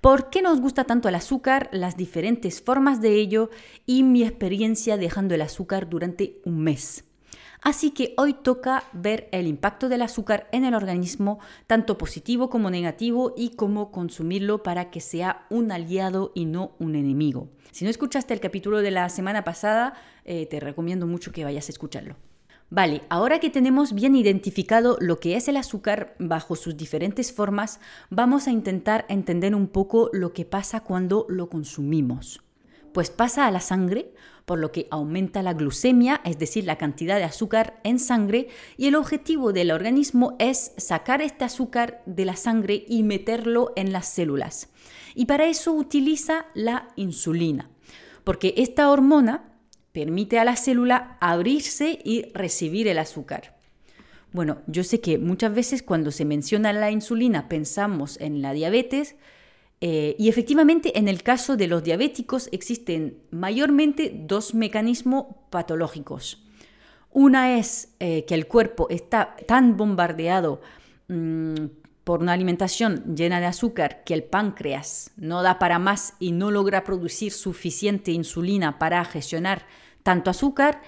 por qué nos gusta tanto el azúcar, las diferentes formas de ello y mi experiencia dejando el azúcar durante un mes. Así que hoy toca ver el impacto del azúcar en el organismo, tanto positivo como negativo, y cómo consumirlo para que sea un aliado y no un enemigo. Si no escuchaste el capítulo de la semana pasada, eh, te recomiendo mucho que vayas a escucharlo. Vale, ahora que tenemos bien identificado lo que es el azúcar bajo sus diferentes formas, vamos a intentar entender un poco lo que pasa cuando lo consumimos. Pues pasa a la sangre, por lo que aumenta la glucemia, es decir, la cantidad de azúcar en sangre, y el objetivo del organismo es sacar este azúcar de la sangre y meterlo en las células. Y para eso utiliza la insulina, porque esta hormona permite a la célula abrirse y recibir el azúcar. Bueno, yo sé que muchas veces cuando se menciona la insulina pensamos en la diabetes eh, y efectivamente en el caso de los diabéticos existen mayormente dos mecanismos patológicos. Una es eh, que el cuerpo está tan bombardeado mm, por una alimentación llena de azúcar que el páncreas no da para más y no logra producir suficiente insulina para gestionar tanto azúcar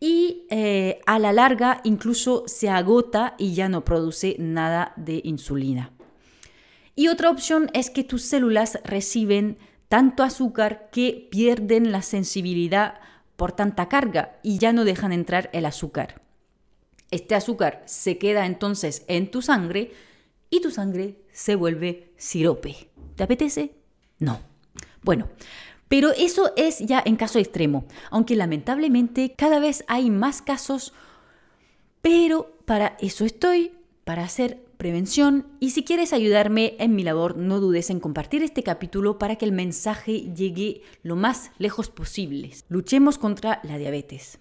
y eh, a la larga incluso se agota y ya no produce nada de insulina. Y otra opción es que tus células reciben tanto azúcar que pierden la sensibilidad por tanta carga y ya no dejan entrar el azúcar. Este azúcar se queda entonces en tu sangre y tu sangre se vuelve sirope. ¿Te apetece? No. Bueno, pero eso es ya en caso extremo, aunque lamentablemente cada vez hay más casos, pero para eso estoy, para hacer prevención y si quieres ayudarme en mi labor, no dudes en compartir este capítulo para que el mensaje llegue lo más lejos posible. Luchemos contra la diabetes.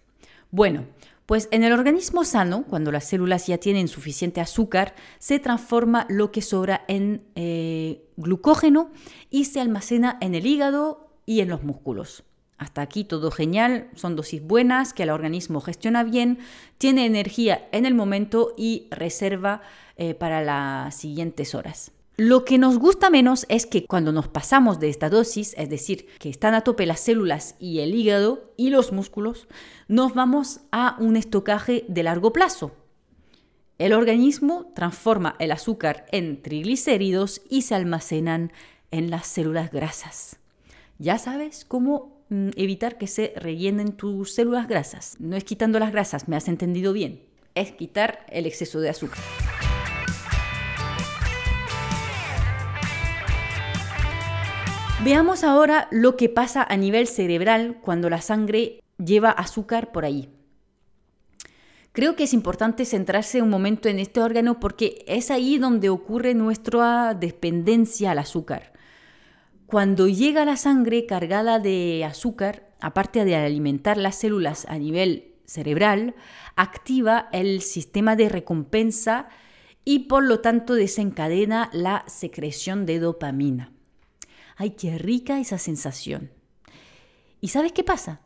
Bueno, pues en el organismo sano, cuando las células ya tienen suficiente azúcar, se transforma lo que sobra en eh, glucógeno y se almacena en el hígado y en los músculos. Hasta aquí todo genial, son dosis buenas que el organismo gestiona bien, tiene energía en el momento y reserva eh, para las siguientes horas. Lo que nos gusta menos es que cuando nos pasamos de esta dosis, es decir, que están a tope las células y el hígado y los músculos, nos vamos a un estocaje de largo plazo. El organismo transforma el azúcar en triglicéridos y se almacenan en las células grasas. Ya sabes cómo mm, evitar que se rellenen tus células grasas. No es quitando las grasas, me has entendido bien. Es quitar el exceso de azúcar. Veamos ahora lo que pasa a nivel cerebral cuando la sangre lleva azúcar por ahí. Creo que es importante centrarse un momento en este órgano porque es ahí donde ocurre nuestra dependencia al azúcar. Cuando llega la sangre cargada de azúcar, aparte de alimentar las células a nivel cerebral, activa el sistema de recompensa y por lo tanto desencadena la secreción de dopamina. ¡Ay, qué rica esa sensación! ¿Y sabes qué pasa?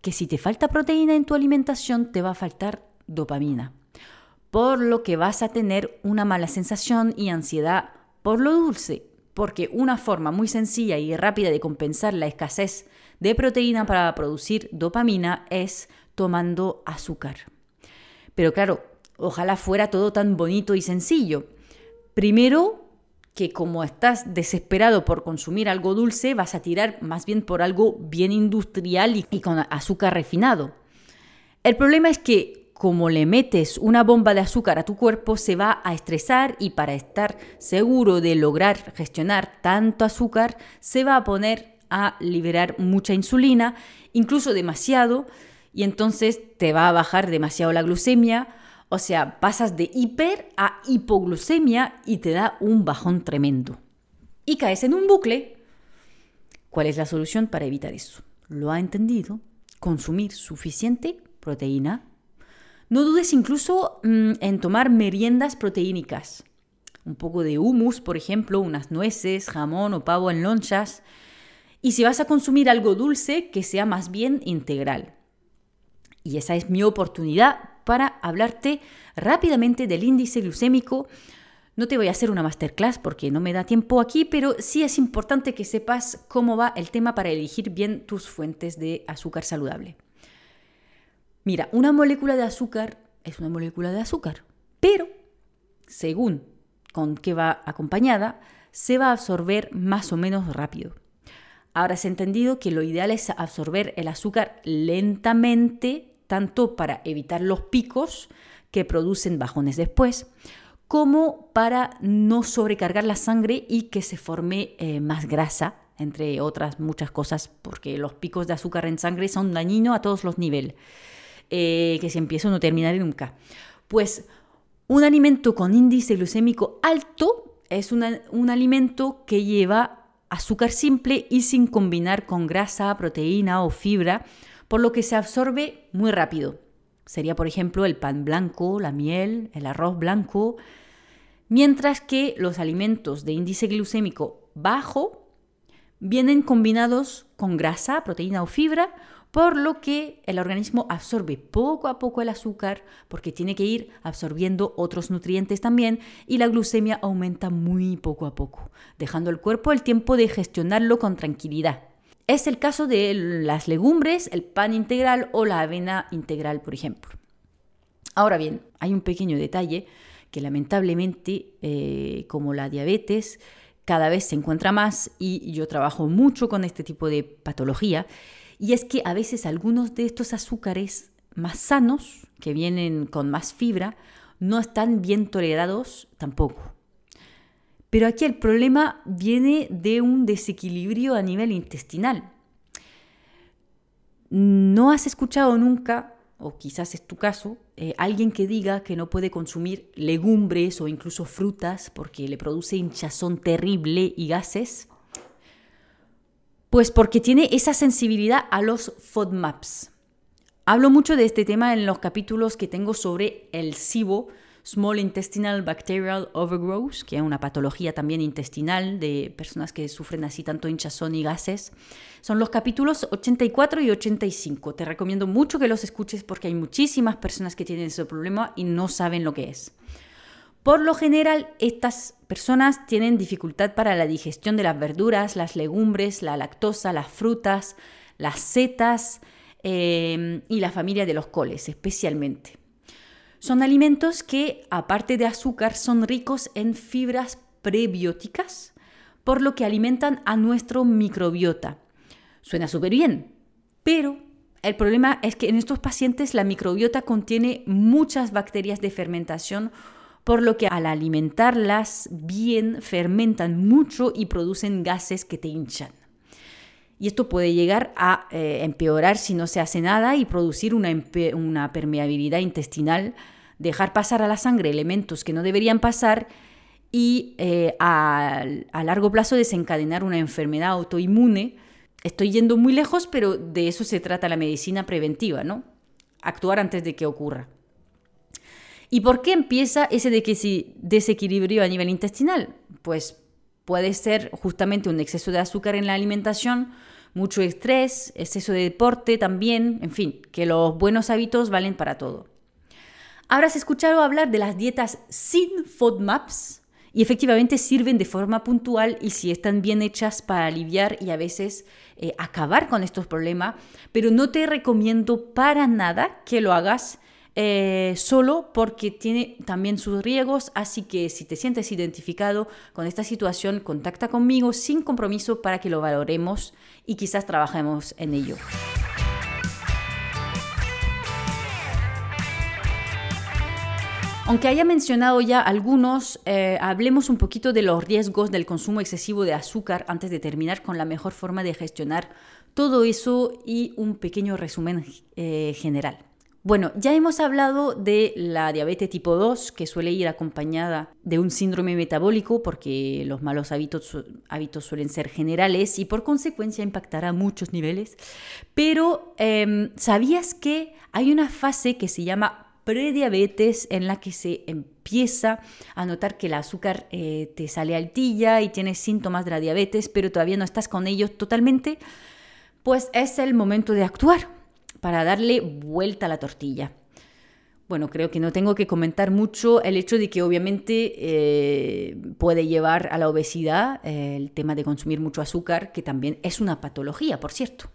Que si te falta proteína en tu alimentación, te va a faltar dopamina, por lo que vas a tener una mala sensación y ansiedad por lo dulce porque una forma muy sencilla y rápida de compensar la escasez de proteína para producir dopamina es tomando azúcar. Pero claro, ojalá fuera todo tan bonito y sencillo. Primero, que como estás desesperado por consumir algo dulce, vas a tirar más bien por algo bien industrial y, con azúcar refinado. El problema es que como le metes una bomba de azúcar a tu cuerpo, se va a estresar y para estar seguro de lograr gestionar tanto azúcar, se va a poner a liberar mucha insulina, incluso demasiado, y entonces te va a bajar demasiado la glucemia, o sea, pasas de hiper a hipoglucemia y te da un bajón tremendo. Y caes en un bucle ¿Cuál es la solución para evitar eso? ¿Lo ha entendido? Consumir suficiente proteína. No dudes incluso mm, en tomar meriendas proteínicas. Un poco de hummus, por ejemplo, unas nueces, jamón o pavo en lonchas. Y si vas a consumir algo dulce, que sea más bien integral. Y esa es mi oportunidad para hablarte rápidamente del índice glucémico. No te voy a hacer una masterclass porque no me da tiempo aquí, pero sí es importante que sepas cómo va el tema para elegir bien tus fuentes de azúcar saludable. Mira, una molécula de azúcar es una molécula de azúcar, pero según con qué va acompañada, se va a absorber más o menos rápido. Ahora has entendido que lo ideal es absorber el azúcar lentamente tanto para evitar los picos que producen bajones después, como para no sobrecargar la sangre y que se forme eh, más grasa, entre otras muchas cosas, porque los picos de azúcar en sangre son dañinos a todos los niveles, eh, que se empieza a no terminar nunca. Pues un alimento con índice glucémico alto es un alimento que lleva azúcar simple y sin combinar con grasa, proteína o fibra, por lo que se absorbe muy rápido. Sería, por ejemplo, el pan blanco, la miel, el arroz blanco, mientras que los alimentos de índice glucémico bajo vienen combinados con grasa, proteína o fibra, por lo que el organismo absorbe poco a poco el azúcar porque tiene que ir absorbiendo otros nutrientes también y la glucemia aumenta muy poco a poco, dejando al cuerpo el tiempo de gestionarlo con tranquilidad. Es el caso de las legumbres, el pan integral o la avena integral, por ejemplo. Ahora bien, hay un pequeño detalle que lamentablemente, eh, como la diabetes, cada vez se encuentra más y yo trabajo mucho con este tipo de patología, y es que a veces algunos de estos azúcares más sanos, que vienen con más fibra, no están bien tolerados tampoco. Pero aquí el problema viene de un desequilibrio a nivel intestinal. ¿No has escuchado nunca, o quizás es tu caso, eh, alguien que diga que no puede consumir legumbres o incluso frutas porque le produce hinchazón terrible y gases? Pues porque tiene esa sensibilidad a los FODMAPs. Hablo mucho de este tema en los capítulos que tengo sobre el SIBO, Small Intestinal Bacterial Overgrowth, que es una patología también intestinal de personas que sufren así tanto hinchazón y gases. Son los capítulos 84 y 85. Te recomiendo mucho que los escuches porque hay muchísimas personas que tienen ese problema y no saben lo que es. Por lo general, estas personas tienen dificultad para la digestión de las verduras, las legumbres, la lactosa, las frutas, las setas eh, y la familia de los coles especialmente. Son alimentos que, aparte de azúcar, son ricos en fibras prebióticas, por lo que alimentan a nuestro microbiota. Suena súper bien, pero el problema es que en estos pacientes la microbiota contiene muchas bacterias de fermentación, por lo que al alimentarlas bien fermentan mucho y producen gases que te hinchan. Y esto puede llegar a eh, empeorar si no se hace nada y producir una, una permeabilidad intestinal dejar pasar a la sangre elementos que no deberían pasar y eh, a, largo plazo desencadenar una enfermedad autoinmune. Estoy yendo muy lejos, pero de eso se trata la medicina preventiva, ¿no? Actuar antes de que ocurra. ¿Y por qué empieza ese desequilibrio a nivel intestinal? Pues puede ser justamente un exceso de azúcar en la alimentación, mucho estrés, exceso de deporte también, en fin, que los buenos hábitos valen para todo. Habrás escuchado hablar de las dietas sin FODMAPs y efectivamente sirven de forma puntual y si están bien hechas para aliviar y a veces eh, acabar con estos problemas, pero no te recomiendo para nada que lo hagas eh, solo porque tiene también sus riesgos, así que si te sientes identificado con esta situación, contacta conmigo sin compromiso para que lo valoremos y quizás trabajemos en ello. Aunque haya mencionado ya algunos, eh, hablemos un poquito de los riesgos del consumo excesivo de azúcar antes de terminar con la mejor forma de gestionar todo eso y un pequeño resumen eh, general. Bueno, ya hemos hablado de la diabetes tipo 2, que suele ir acompañada de un síndrome metabólico, porque los malos hábitos, hábitos suelen ser generales y por consecuencia impactará a muchos niveles. Pero, em, ¿sabías que hay una fase que se llama prediabetes en la que se empieza a notar que el azúcar eh, te sale altilla y tienes síntomas de la diabetes, pero todavía no estás con ellos totalmente? Pues es el momento de actuar para darle vuelta a la tortilla. Bueno, creo que no tengo que comentar mucho el hecho de que obviamente eh, puede llevar a la obesidad eh, el tema de consumir mucho azúcar, que también es una patología, por cierto.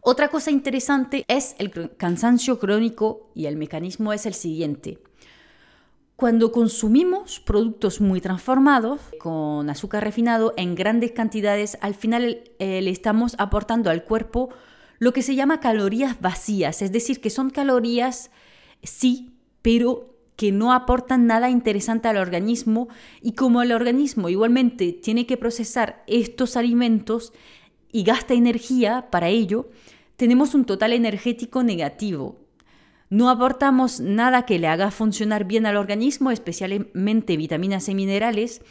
Otra cosa interesante es el cansancio crónico y el mecanismo es el siguiente. Cuando consumimos productos muy transformados con azúcar refinado en grandes cantidades, al final eh, le estamos aportando al cuerpo lo que se llama calorías vacías, es decir, que son calorías, sí, pero que no aportan nada interesante al organismo y como el organismo igualmente tiene que procesar estos alimentos y gasta energía para ello, tenemos un total energético negativo. No aportamos nada que le haga funcionar bien al organismo, especialmente vitaminas y minerales,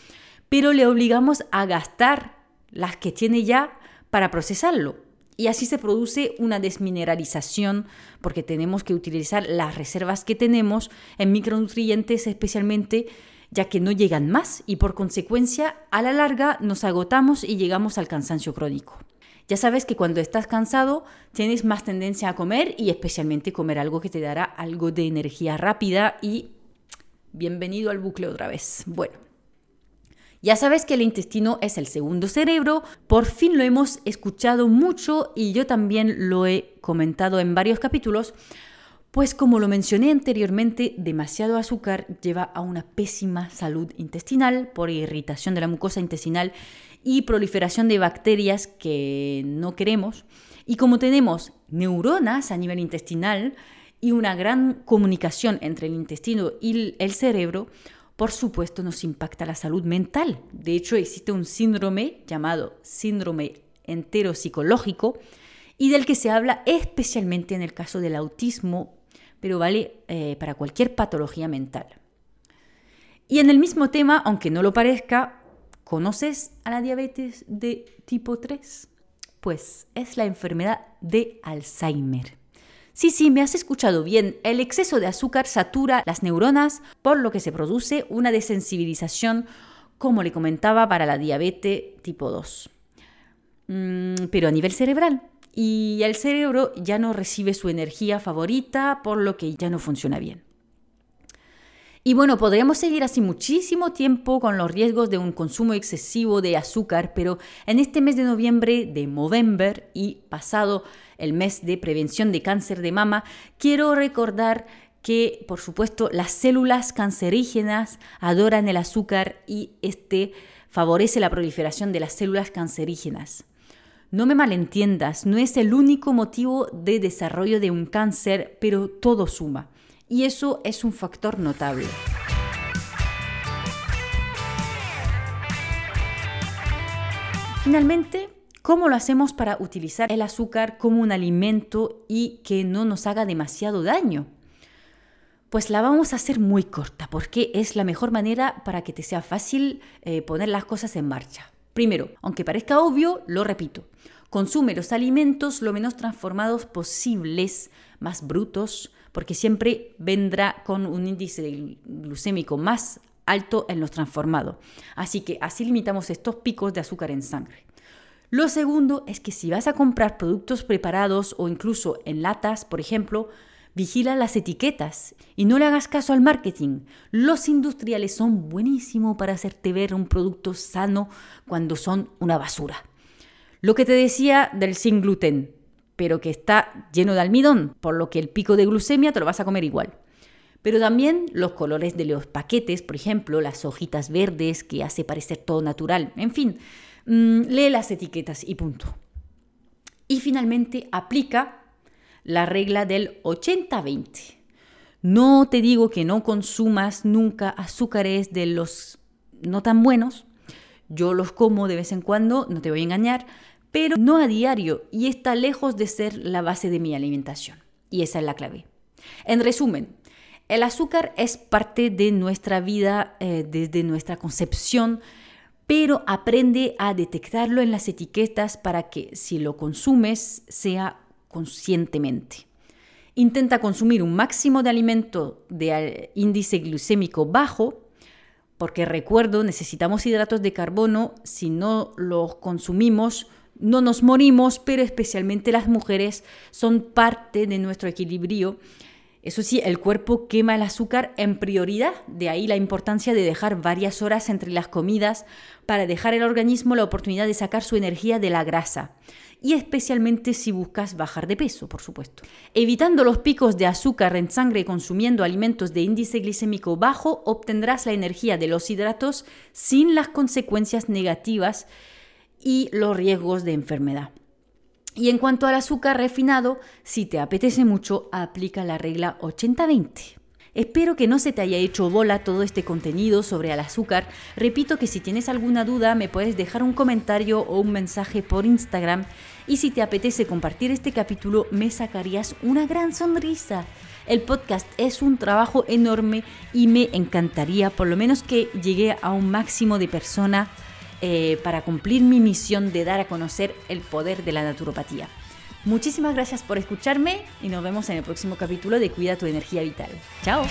pero le obligamos a gastar las que tiene ya para procesarlo. Y así se produce una desmineralización porque tenemos que utilizar las reservas que tenemos en micronutrientes especialmente ya que no llegan más y por consecuencia a la larga nos agotamos y llegamos al cansancio crónico. Ya sabes que cuando estás cansado tienes más tendencia a comer y especialmente comer algo que te dará algo de energía rápida y bienvenido al bucle otra vez. Bueno, ya sabes que el intestino es el segundo cerebro, por fin lo hemos escuchado mucho y yo también lo he comentado en varios capítulos, pues como lo mencioné anteriormente, demasiado azúcar lleva a una pésima salud intestinal por irritación de la mucosa intestinal y proliferación de bacterias que no queremos. Y como tenemos neuronas a nivel intestinal y una gran comunicación entre el intestino y el cerebro, por supuesto nos impacta la salud mental. De hecho, existe un síndrome llamado síndrome entero psicológico y del que se habla especialmente en el caso del autismo, pero vale eh, para cualquier patología mental. Y en el mismo tema, aunque no lo parezca, ¿conoces a la diabetes de tipo 3? Pues es la enfermedad de Alzheimer. Sí, sí, me has escuchado bien. El exceso de azúcar satura las neuronas, por lo que se produce una desensibilización, como le comentaba, para la diabetes tipo 2. Mm, pero a nivel cerebral. Y el cerebro ya no recibe su energía favorita, por lo que ya no funciona bien. Y bueno, podríamos seguir así muchísimo tiempo con los riesgos de un consumo excesivo de azúcar, pero en este mes de noviembre, de Movember y pasado el mes de prevención de cáncer de mama, quiero recordar que, por supuesto, las células cancerígenas adoran el azúcar y este favorece la proliferación de las células cancerígenas. No me malentiendas, no es el único motivo de desarrollo de un cáncer, pero todo suma y eso es un factor notable. Finalmente, ¿cómo lo hacemos para utilizar el azúcar como un alimento y que no nos haga demasiado daño? Pues la vamos a hacer muy corta porque es la mejor manera para que te sea fácil eh, poner las cosas en marcha. Primero, aunque parezca obvio, lo repito, consume los alimentos lo menos transformados posibles, más brutos, porque siempre vendrá con un índice glucémico más alto en los transformados. Así que así limitamos estos picos de azúcar en sangre. Lo segundo es que si vas a comprar productos preparados o incluso en latas, por ejemplo, vigila las etiquetas y no le hagas caso al marketing. Los industriales son buenísimos para hacerte ver un producto sano cuando son una basura. Lo que te decía del sin gluten pero que está lleno de almidón, por lo que el pico de glucemia te lo vas a comer igual. Pero también los colores de los paquetes, por ejemplo, las hojitas verdes que hace parecer todo natural. En fin, mm, lee las etiquetas y punto. Y finalmente aplica la regla del 80-20. No te digo que no consumas nunca azúcares de los no tan buenos. Yo los como de vez en cuando, no te voy a engañar, pero no a diario y está lejos de ser la base de mi alimentación. Y esa es la clave. En resumen, el azúcar es parte de nuestra vida eh, desde nuestra concepción, pero aprende a detectarlo en las etiquetas para que si lo consumes sea conscientemente. Intenta consumir un máximo de alimento de índice glucémico bajo, porque recuerdo, necesitamos hidratos de carbono, si no los consumimos no nos morimos, pero especialmente las mujeres son parte de nuestro equilibrio eso sí, el cuerpo quema el azúcar en prioridad, de ahí la importancia de dejar varias horas entre las comidas para dejar al organismo la oportunidad de sacar su energía de la grasa. Y especialmente si buscas bajar de peso, por supuesto. Evitando los picos de azúcar en sangre consumiendo alimentos de índice glicémico bajo, obtendrás la energía de los hidratos sin las consecuencias negativas y los riesgos de enfermedad. Y en cuanto al azúcar refinado, si te apetece mucho, aplica la regla 80-20. Espero que no se te haya hecho bola todo este contenido sobre el azúcar. Repito que si tienes alguna duda me puedes dejar un comentario o un mensaje por Instagram y si te apetece compartir este capítulo me sacarías una gran sonrisa. El podcast es un trabajo enorme y me encantaría por lo menos que llegue a un máximo de personas eh, para cumplir mi misión de dar a conocer el poder de la naturopatía. Muchísimas gracias por escucharme y nos vemos en el próximo capítulo de Cuida tu energía vital. Chao.